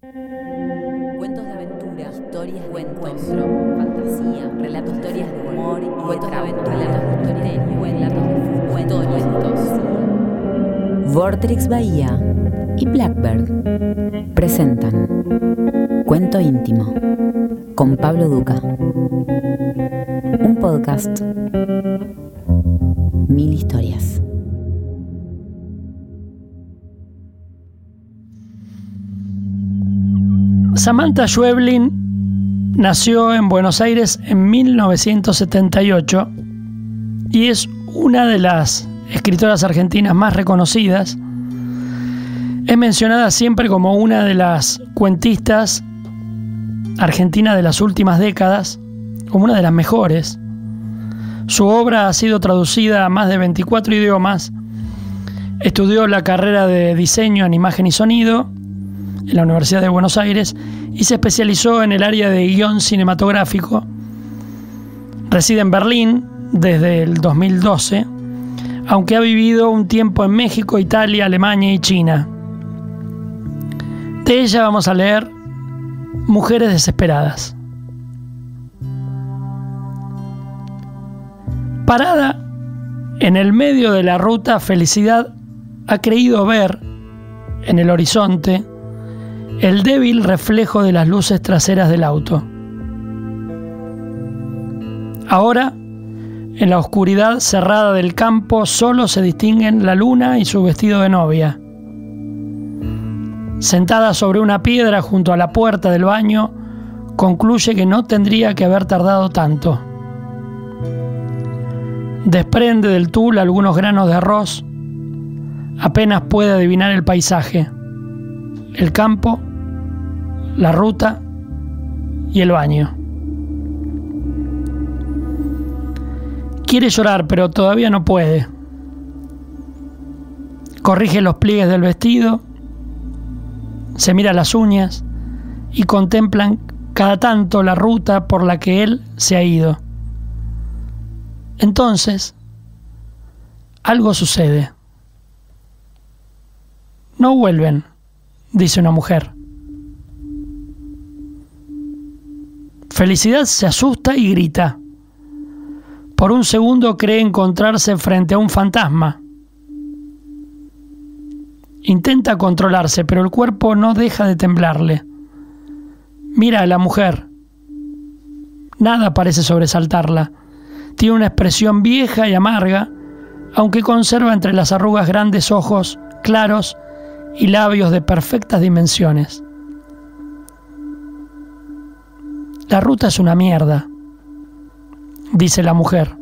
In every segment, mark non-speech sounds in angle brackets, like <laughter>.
Cuentos de aventura, historias de encuentro, fantasía, relatos, historias de humor y cuentos de aventura, relatos de misterio, relatos de cuentos, cuentos. Vortrix Bahía y Blackbird presentan Cuento íntimo con Pablo Duca. Un podcast. Mil historias. Samantha Schweblin nació en Buenos Aires en 1978 y es una de las escritoras argentinas más reconocidas. Es mencionada siempre como una de las cuentistas argentinas de las últimas décadas, como una de las mejores. Su obra ha sido traducida a más de 24 idiomas. Estudió la carrera de diseño en imagen y sonido en la Universidad de Buenos Aires y se especializó en el área de guion cinematográfico. Reside en Berlín desde el 2012, aunque ha vivido un tiempo en México, Italia, Alemania y China. De ella vamos a leer Mujeres desesperadas. Parada en el medio de la ruta, Felicidad ha creído ver en el horizonte el débil reflejo de las luces traseras del auto. Ahora, en la oscuridad cerrada del campo, solo se distinguen la luna y su vestido de novia. Sentada sobre una piedra junto a la puerta del baño, concluye que no tendría que haber tardado tanto. Desprende del tul algunos granos de arroz. Apenas puede adivinar el paisaje. El campo la ruta y el baño. Quiere llorar, pero todavía no puede. Corrige los pliegues del vestido, se mira las uñas y contemplan cada tanto la ruta por la que él se ha ido. Entonces, algo sucede. No vuelven, dice una mujer. Felicidad se asusta y grita. Por un segundo cree encontrarse frente a un fantasma. Intenta controlarse, pero el cuerpo no deja de temblarle. Mira a la mujer. Nada parece sobresaltarla. Tiene una expresión vieja y amarga, aunque conserva entre las arrugas grandes ojos claros y labios de perfectas dimensiones. La ruta es una mierda, dice la mujer.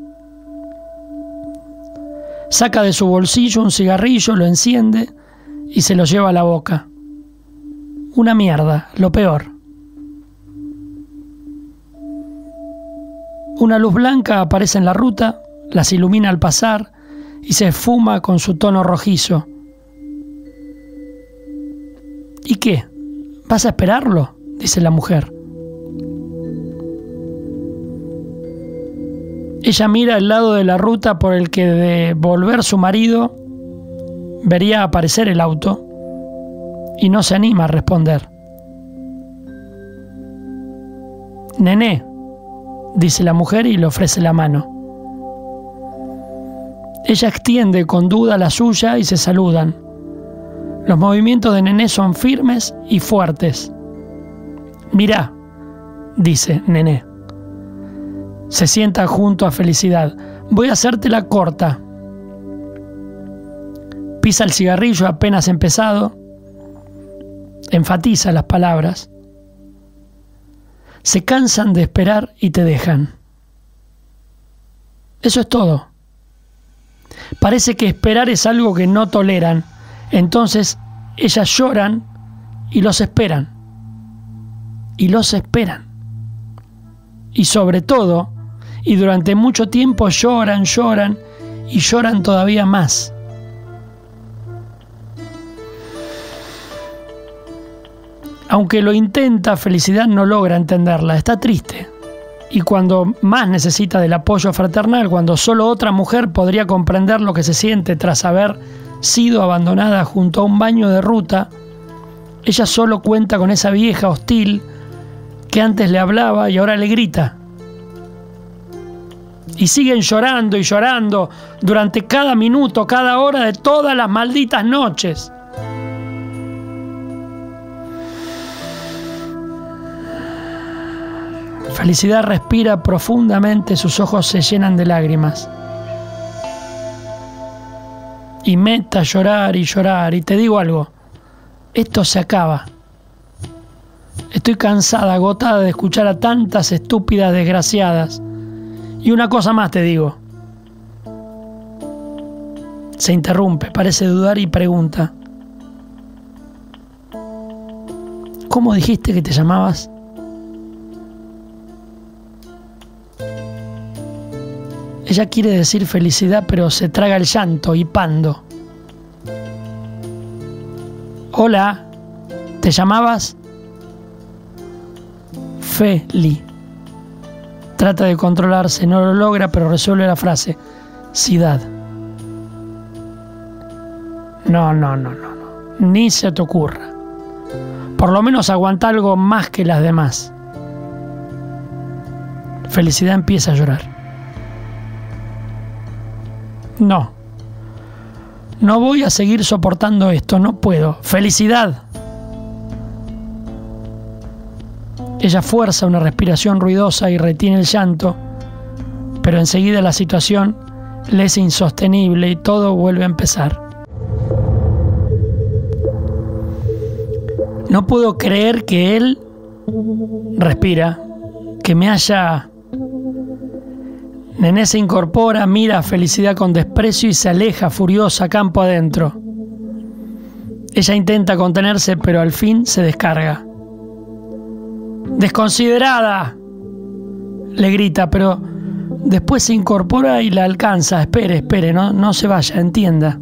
Saca de su bolsillo un cigarrillo, lo enciende y se lo lleva a la boca. Una mierda, lo peor. Una luz blanca aparece en la ruta, las ilumina al pasar y se esfuma con su tono rojizo. ¿Y qué? ¿Vas a esperarlo? dice la mujer. Ella mira al lado de la ruta por el que de volver su marido vería aparecer el auto y no se anima a responder. Nené, dice la mujer y le ofrece la mano. Ella extiende con duda la suya y se saludan. Los movimientos de Nené son firmes y fuertes. Mirá, dice Nené. Se sienta junto a Felicidad. Voy a hacértela corta. Pisa el cigarrillo apenas empezado. Enfatiza las palabras. Se cansan de esperar y te dejan. Eso es todo. Parece que esperar es algo que no toleran. Entonces ellas lloran y los esperan. Y los esperan. Y sobre todo, y durante mucho tiempo lloran, lloran y lloran todavía más. Aunque lo intenta, Felicidad no logra entenderla, está triste. Y cuando más necesita del apoyo fraternal, cuando solo otra mujer podría comprender lo que se siente tras haber sido abandonada junto a un baño de ruta, Ella solo cuenta con esa vieja hostil que antes le hablaba y ahora le grita. Y siguen llorando y llorando durante cada minuto, cada hora de todas las malditas noches. Felicidad respira profundamente, sus ojos se llenan de lágrimas. Y meta a llorar y llorar. Y te digo algo, esto se acaba. Estoy cansada, agotada de escuchar a tantas estúpidas desgraciadas. Y una cosa más te digo. Se interrumpe, parece dudar y pregunta. ¿Cómo dijiste que te llamabas? Ella quiere decir felicidad, pero se traga el llanto y pando. Hola, ¿te llamabas? Feli. Trata de controlarse, no lo logra, pero resuelve la frase. Sidad. No, no, no, no, no. Ni se te ocurra. Por lo menos aguanta algo más que las demás. Felicidad empieza a llorar. No. No voy a seguir soportando esto, no puedo. Felicidad. Ella fuerza una respiración ruidosa y retiene el llanto, pero enseguida la situación le es insostenible y todo vuelve a empezar. No puedo creer que él respira, que me haya Nené se incorpora, mira a Felicidad con desprecio y se aleja furiosa campo adentro. Ella intenta contenerse, pero al fin se descarga. ¡Desconsiderada! Le grita, pero después se incorpora y la alcanza. Espere, espere, no, no se vaya, entienda.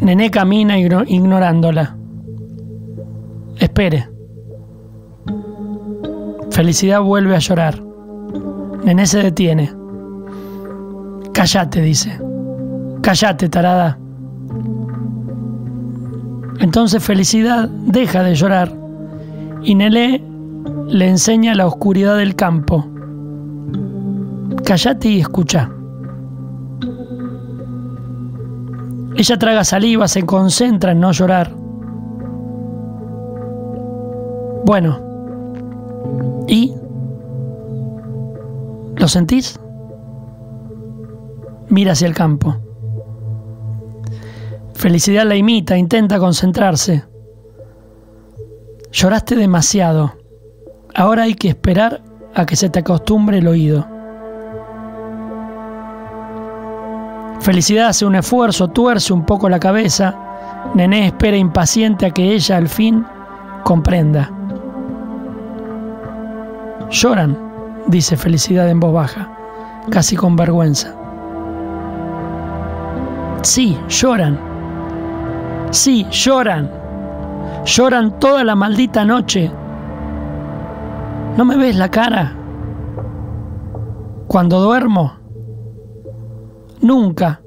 Nené camina ignorándola. Espere. Felicidad vuelve a llorar. Nené se detiene. Cállate, dice. Cállate, tarada. Entonces Felicidad deja de llorar y Nené le enseña la oscuridad del campo. Cállate y escucha. Ella traga saliva, se concentra en no llorar. Bueno, ¿y? ¿Lo sentís? Mira hacia el campo. Felicidad la imita, intenta concentrarse. Lloraste demasiado. Ahora hay que esperar a que se te acostumbre el oído. Felicidad hace un esfuerzo, tuerce un poco la cabeza. Nené espera impaciente a que ella al fin comprenda. Lloran dice Felicidad en voz baja, casi con vergüenza. Sí, lloran. Sí, lloran. Lloran toda la maldita noche. ¿No me ves la cara? Cuando duermo. Nunca.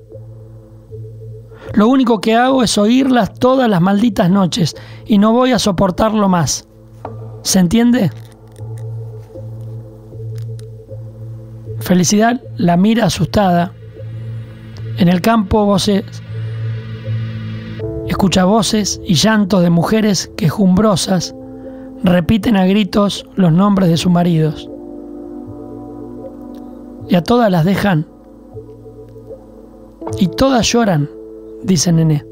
Lo único que hago es oírlas todas las malditas noches y no voy a soportarlo más. ¿Se entiende? Felicidad la mira asustada. En el campo voces, escucha voces y llantos de mujeres quejumbrosas repiten a gritos los nombres de sus maridos. Y a todas las dejan. Y todas lloran, dice Nené.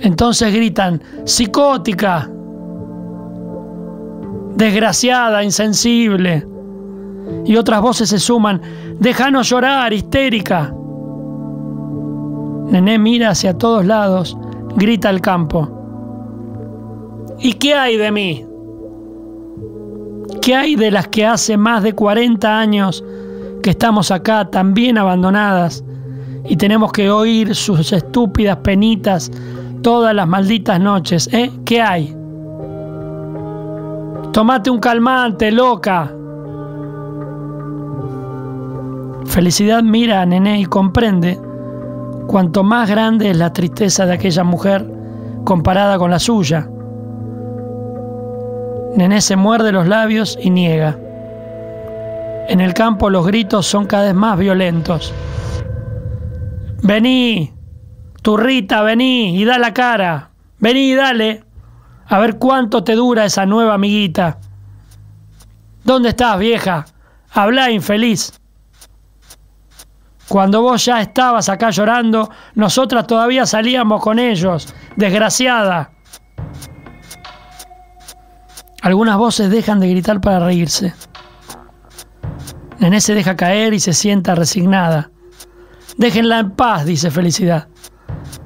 Entonces gritan, psicótica, desgraciada, insensible. Y otras voces se suman, déjanos llorar, histérica. Nené mira hacia todos lados, grita al campo. ¿Y qué hay de mí? ¿Qué hay de las que hace más de 40 años que estamos acá tan bien abandonadas y tenemos que oír sus estúpidas penitas todas las malditas noches? ¿Eh? ¿Qué hay? Tomate un calmante, loca. Felicidad mira a Nené y comprende cuanto más grande es la tristeza de aquella mujer comparada con la suya. Nené se muerde los labios y niega. En el campo los gritos son cada vez más violentos. Vení, turrita, vení y da la cara. Vení y dale. A ver cuánto te dura esa nueva amiguita. ¿Dónde estás, vieja? Habla, infeliz. Cuando vos ya estabas acá llorando, nosotras todavía salíamos con ellos. Desgraciada. Algunas voces dejan de gritar para reírse. Nené se deja caer y se sienta resignada. Déjenla en paz, dice Felicidad.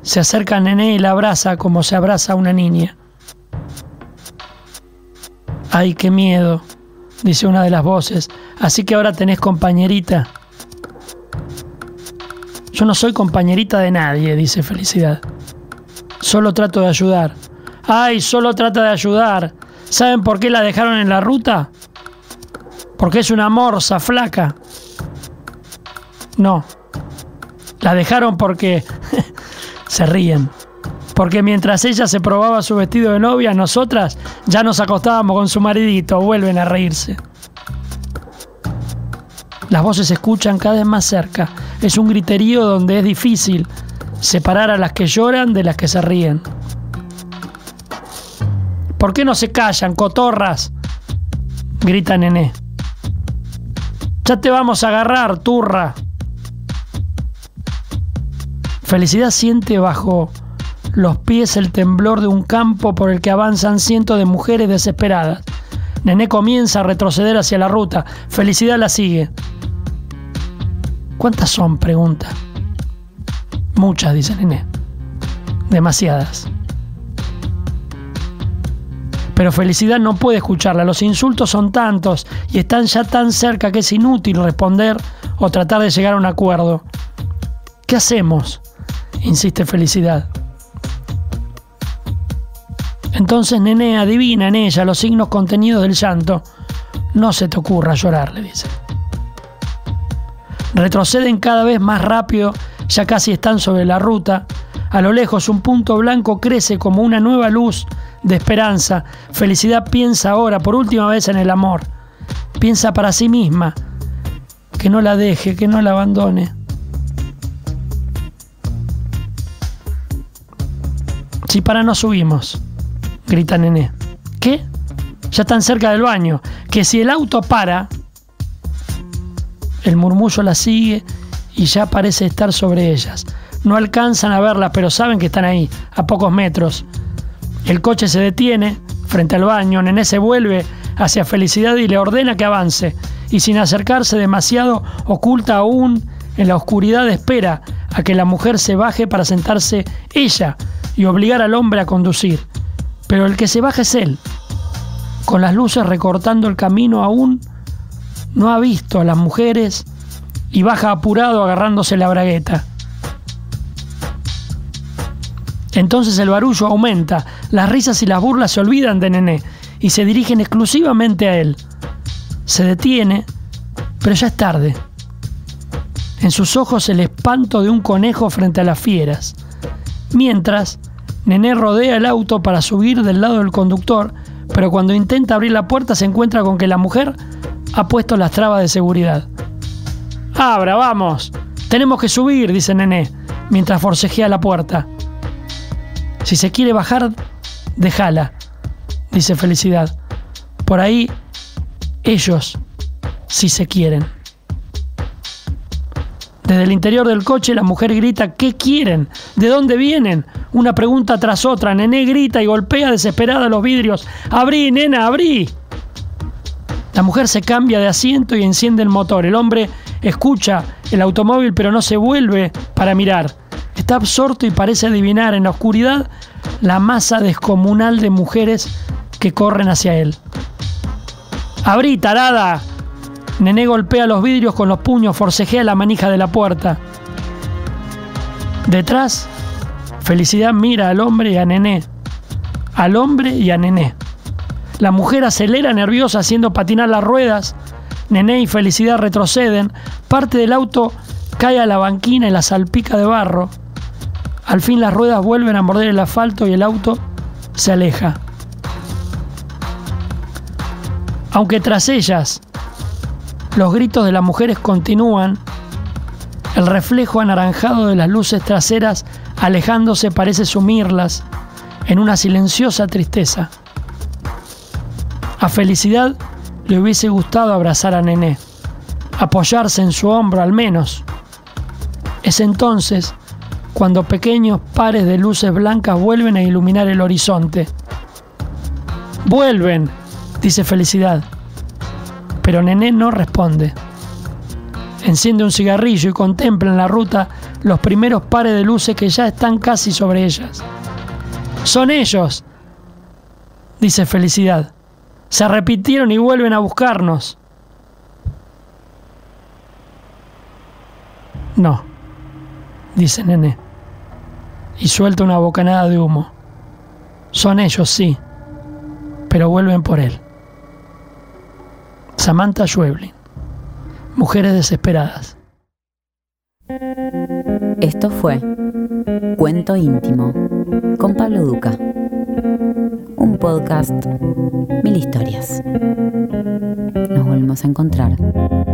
Se acerca a Nené y la abraza como se abraza a una niña. Ay, qué miedo, dice una de las voces. Así que ahora tenés compañerita. Yo no soy compañerita de nadie, dice Felicidad. Solo trato de ayudar. Ay, solo trata de ayudar. ¿Saben por qué la dejaron en la ruta? Porque es una morsa flaca. No. La dejaron porque <laughs> se ríen. Porque mientras ella se probaba su vestido de novia, nosotras ya nos acostábamos con su maridito. Vuelven a reírse. Las voces se escuchan cada vez más cerca. Es un griterío donde es difícil separar a las que lloran de las que se ríen. ¿Por qué no se callan, cotorras? grita Nené. Ya te vamos a agarrar, turra. Felicidad siente bajo los pies el temblor de un campo por el que avanzan cientos de mujeres desesperadas. Nené comienza a retroceder hacia la ruta. Felicidad la sigue. ¿Cuántas son? pregunta. Muchas, dice Nené. Demasiadas. Pero Felicidad no puede escucharla. Los insultos son tantos y están ya tan cerca que es inútil responder o tratar de llegar a un acuerdo. ¿Qué hacemos? insiste Felicidad. Entonces Nené adivina en ella los signos contenidos del llanto. No se te ocurra llorar, le dice. Retroceden cada vez más rápido, ya casi están sobre la ruta. A lo lejos un punto blanco crece como una nueva luz de esperanza. Felicidad piensa ahora por última vez en el amor. Piensa para sí misma. Que no la deje, que no la abandone. Si para no subimos, grita Nené. ¿Qué? Ya están cerca del baño. Que si el auto para, el murmullo la sigue y ya parece estar sobre ellas. No alcanzan a verlas, pero saben que están ahí, a pocos metros. El coche se detiene frente al baño, Nené se vuelve hacia Felicidad y le ordena que avance, y sin acercarse demasiado, oculta aún en la oscuridad espera a que la mujer se baje para sentarse ella y obligar al hombre a conducir. Pero el que se baja es él, con las luces recortando el camino aún, no ha visto a las mujeres y baja apurado agarrándose la bragueta. Entonces el barullo aumenta, las risas y las burlas se olvidan de Nené y se dirigen exclusivamente a él. Se detiene, pero ya es tarde. En sus ojos el espanto de un conejo frente a las fieras. Mientras, Nené rodea el auto para subir del lado del conductor, pero cuando intenta abrir la puerta se encuentra con que la mujer ha puesto las trabas de seguridad. Abra, vamos. Tenemos que subir, dice Nené, mientras forcejea la puerta. Si se quiere bajar, déjala, dice Felicidad. Por ahí, ellos si se quieren. Desde el interior del coche la mujer grita, ¿qué quieren? ¿De dónde vienen? Una pregunta tras otra. Nené grita y golpea desesperada los vidrios. ¡Abrí, nena, abrí! La mujer se cambia de asiento y enciende el motor. El hombre escucha el automóvil pero no se vuelve para mirar. Está absorto y parece adivinar en la oscuridad la masa descomunal de mujeres que corren hacia él. ¡Abrí, tarada! Nené golpea los vidrios con los puños, forcejea la manija de la puerta. Detrás, Felicidad mira al hombre y a Nené. Al hombre y a Nené. La mujer acelera nerviosa haciendo patinar las ruedas. Nené y Felicidad retroceden. Parte del auto cae a la banquina y la salpica de barro. Al fin las ruedas vuelven a morder el asfalto y el auto se aleja. Aunque tras ellas los gritos de las mujeres continúan, el reflejo anaranjado de las luces traseras alejándose parece sumirlas en una silenciosa tristeza. A Felicidad le hubiese gustado abrazar a Nené, apoyarse en su hombro al menos. Es entonces cuando pequeños pares de luces blancas vuelven a iluminar el horizonte. Vuelven, dice Felicidad. Pero Nené no responde. Enciende un cigarrillo y contempla en la ruta los primeros pares de luces que ya están casi sobre ellas. Son ellos, dice Felicidad. Se repitieron y vuelven a buscarnos. No, dice Nené. Y suelta una bocanada de humo. Son ellos, sí, pero vuelven por él. Samantha Schweblin. Mujeres desesperadas. Esto fue Cuento íntimo con Pablo Duca. Un podcast, historias. Nos volvemos a encontrar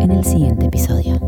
en el siguiente episodio.